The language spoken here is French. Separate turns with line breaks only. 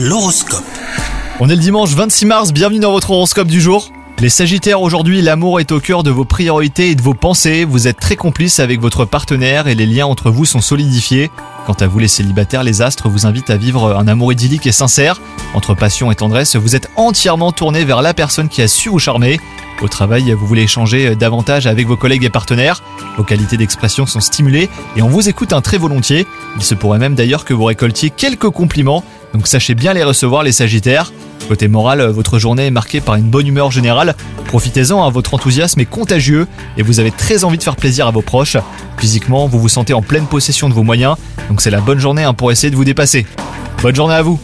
L'horoscope.
On est le dimanche 26 mars, bienvenue dans votre horoscope du jour. Les Sagittaires, aujourd'hui, l'amour est au cœur de vos priorités et de vos pensées. Vous êtes très complices avec votre partenaire et les liens entre vous sont solidifiés. Quant à vous les célibataires, les astres vous invitent à vivre un amour idyllique et sincère. Entre passion et tendresse, vous êtes entièrement tourné vers la personne qui a su vous charmer. Au travail, vous voulez échanger davantage avec vos collègues et partenaires. Vos qualités d'expression sont stimulées et on vous écoute un très volontiers. Il se pourrait même d'ailleurs que vous récoltiez quelques compliments donc sachez bien les recevoir les Sagittaires. Côté moral, votre journée est marquée par une bonne humeur générale. Profitez-en, hein, votre enthousiasme est contagieux et vous avez très envie de faire plaisir à vos proches. Physiquement, vous vous sentez en pleine possession de vos moyens, donc c'est la bonne journée hein, pour essayer de vous dépasser. Bonne journée à vous